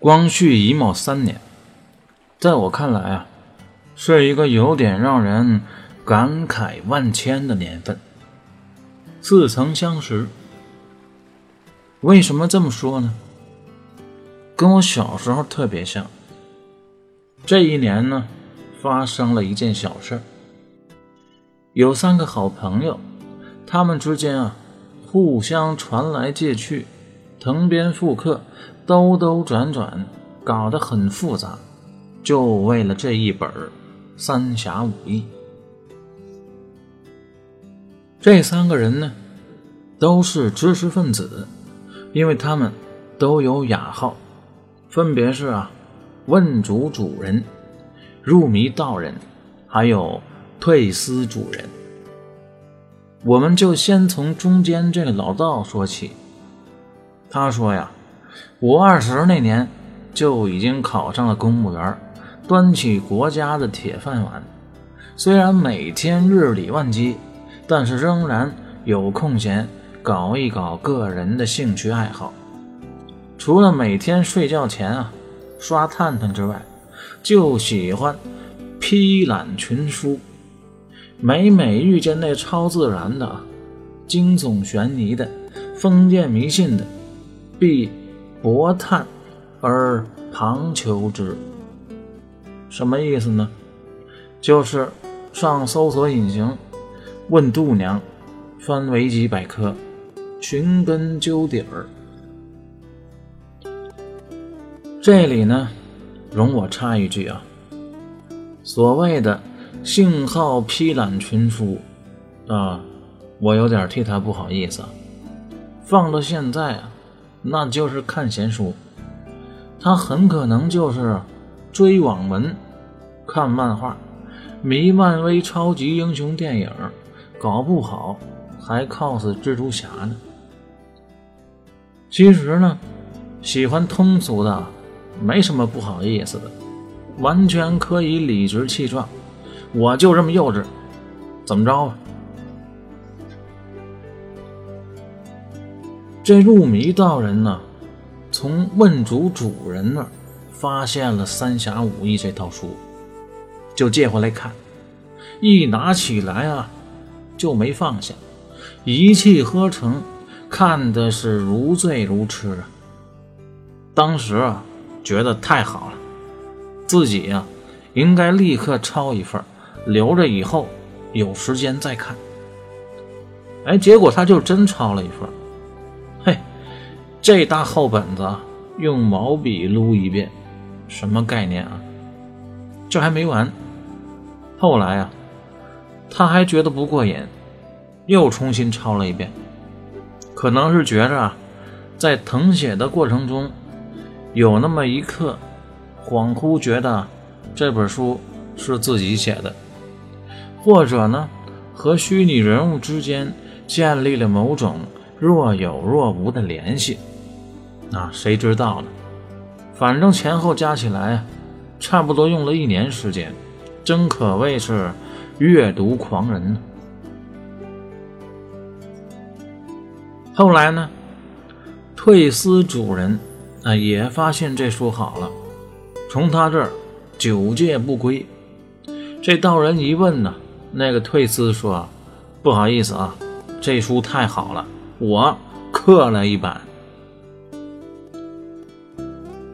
光绪乙卯三年，在我看来啊，是一个有点让人感慨万千的年份。似曾相识，为什么这么说呢？跟我小时候特别像。这一年呢，发生了一件小事有三个好朋友，他们之间啊，互相传来借去。藤编复刻，兜兜转转，搞得很复杂，就为了这一本《三侠五义》。这三个人呢，都是知识分子，因为他们都有雅号，分别是啊，问主主人、入迷道人，还有退思主人。我们就先从中间这个老道说起。他说呀，我二十那年就已经考上了公务员，端起国家的铁饭碗。虽然每天日理万机，但是仍然有空闲搞一搞个人的兴趣爱好。除了每天睡觉前啊刷探探之外，就喜欢批览群书。每每遇见那超自然的、惊悚悬疑的、封建迷信的。必博探而旁求之，什么意思呢？就是上搜索引擎问度娘，翻维基百科，寻根究底儿。这里呢，容我插一句啊，所谓的信号批览群书啊，我有点替他不好意思。放到现在啊。那就是看闲书，他很可能就是追网文、看漫画、迷漫威超级英雄电影，搞不好还 cos 蜘蛛侠呢。其实呢，喜欢通俗的没什么不好意思的，完全可以理直气壮。我就这么幼稚，怎么着吧？这入迷道人呢，从问主主人那儿发现了《三侠五义》这套书，就借回来看。一拿起来啊，就没放下，一气呵成，看的是如醉如痴啊。当时啊，觉得太好了，自己呀，应该立刻抄一份，留着以后有时间再看。哎，结果他就真抄了一份。这大厚本子用毛笔撸一遍，什么概念啊？这还没完，后来啊，他还觉得不过瘾，又重新抄了一遍。可能是觉着啊，在誊写的过程中，有那么一刻，恍惚觉得这本书是自己写的，或者呢，和虚拟人物之间建立了某种。若有若无的联系，啊谁知道呢？反正前后加起来，差不多用了一年时间，真可谓是阅读狂人。后来呢，退思主人啊也发现这书好了，从他这儿九戒不归。这道人一问呢，那个退思说：“不好意思啊，这书太好了。”我刻了一版，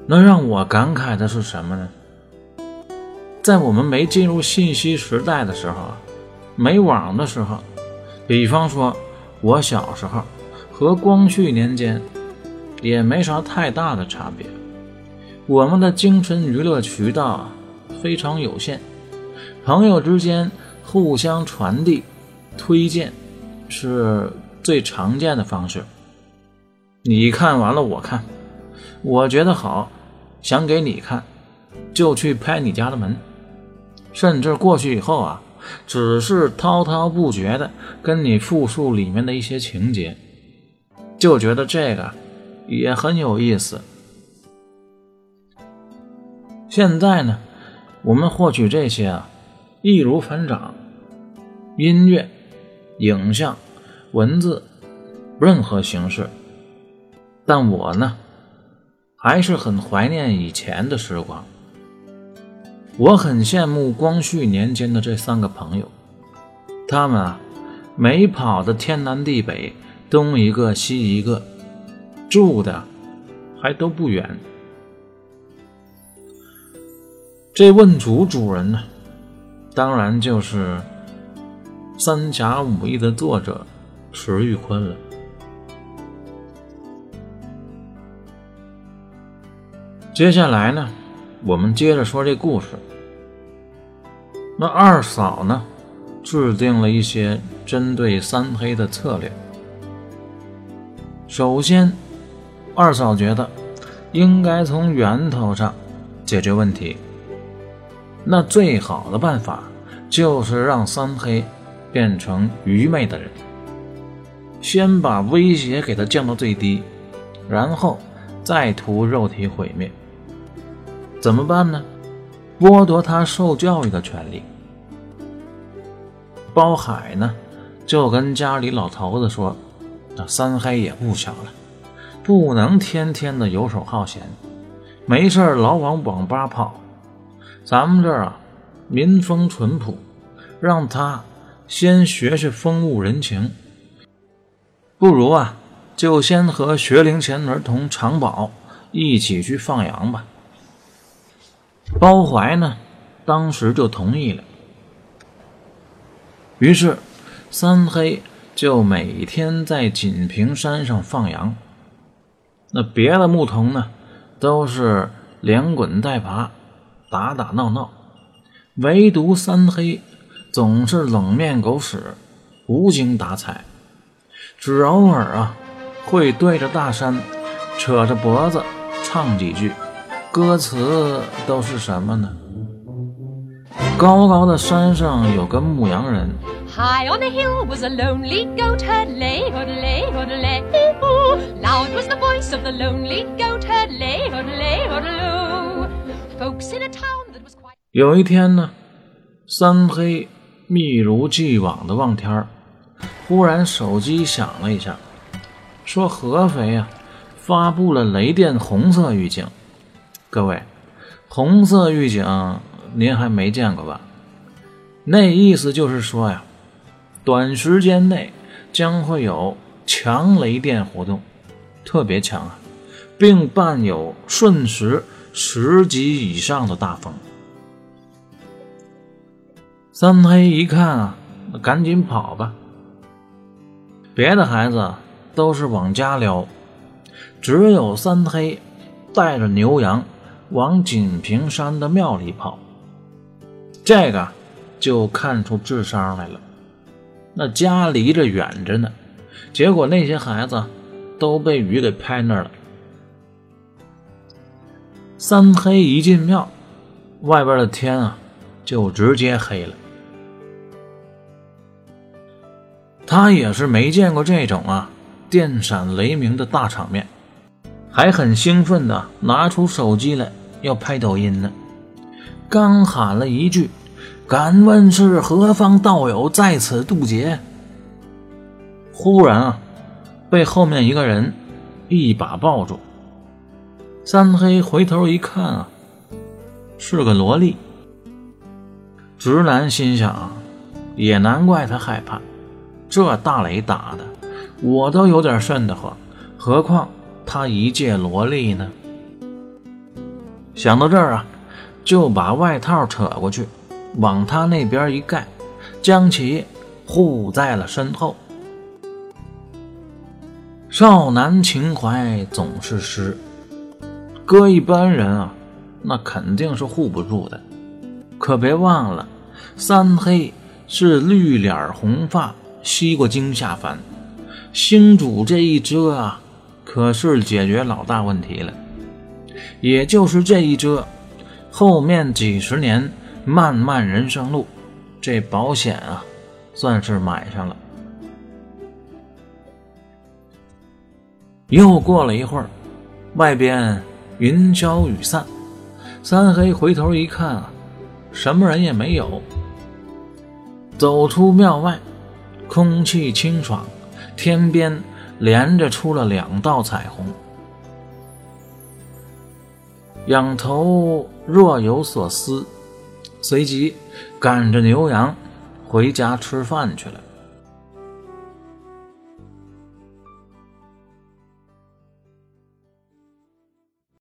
能让我感慨的是什么呢？在我们没进入信息时代的时候啊，没网的时候，比方说我小时候和光绪年间也没啥太大的差别，我们的精神娱乐渠道非常有限，朋友之间互相传递、推荐是。最常见的方式，你看完了我看，我觉得好，想给你看，就去拍你家的门，甚至过去以后啊，只是滔滔不绝的跟你复述里面的一些情节，就觉得这个也很有意思。现在呢，我们获取这些啊，易如反掌，音乐、影像。文字，任何形式，但我呢，还是很怀念以前的时光。我很羡慕光绪年间的这三个朋友，他们啊，没跑的天南地北，东一个西一个，住的还都不远。这问主主人呢，当然就是《三侠五义》的作者迟玉坤了。接下来呢，我们接着说这故事。那二嫂呢，制定了一些针对三黑的策略。首先，二嫂觉得应该从源头上解决问题。那最好的办法就是让三黑变成愚昧的人，先把威胁给他降到最低，然后再图肉体毁灭。怎么办呢？剥夺他受教育的权利。包海呢，就跟家里老头子说：“那三黑也不小了，不能天天的游手好闲，没事老往网吧跑。咱们这儿啊，民风淳朴，让他先学学风物人情。不如啊，就先和学龄前儿童长宝一起去放羊吧。”包怀呢，当时就同意了。于是，三黑就每天在锦屏山上放羊。那别的牧童呢，都是连滚带爬，打打闹闹，唯独三黑总是冷面狗屎，无精打采，只偶尔啊会对着大山扯着脖子唱几句。歌词都是什么呢？高高的山上有个牧羊人。High on hill was a lonely goat herd, lay. Loud was the voice of the lonely goat herd, lay loo. Folks in a town that was quite. 有一天呢，三黑密如既往的望天儿，忽然手机响了一下，说合肥啊发布了雷电红色预警。各位，红色预警您还没见过吧？那意思就是说呀，短时间内将会有强雷电活动，特别强啊，并伴有瞬时十级以上的大风。三黑一看啊，赶紧跑吧。别的孩子都是往家撩，只有三黑带着牛羊。往锦屏山的庙里跑，这个就看出智商来了。那家离着远着呢，结果那些孩子都被雨给拍那儿了。三黑一进庙，外边的天啊就直接黑了。他也是没见过这种啊电闪雷鸣的大场面，还很兴奋的拿出手机来。要拍抖音呢，刚喊了一句“敢问是何方道友在此渡劫”，忽然啊，被后面一个人一把抱住。三黑回头一看啊，是个萝莉。直男心想，也难怪他害怕，这大雷打的，我都有点瘆得慌，何况他一介萝莉呢？想到这儿啊，就把外套扯过去，往他那边一盖，将其护在了身后。少男情怀总是诗，搁一般人啊，那肯定是护不住的。可别忘了，三黑是绿脸红发，西瓜精下凡，星主这一遮啊，可是解决老大问题了。也就是这一遮，后面几十年漫漫人生路，这保险啊，算是买上了。又过了一会儿，外边云消雨散，三黑回头一看啊，什么人也没有。走出庙外，空气清爽，天边连着出了两道彩虹。仰头若有所思，随即赶着牛羊回家吃饭去了。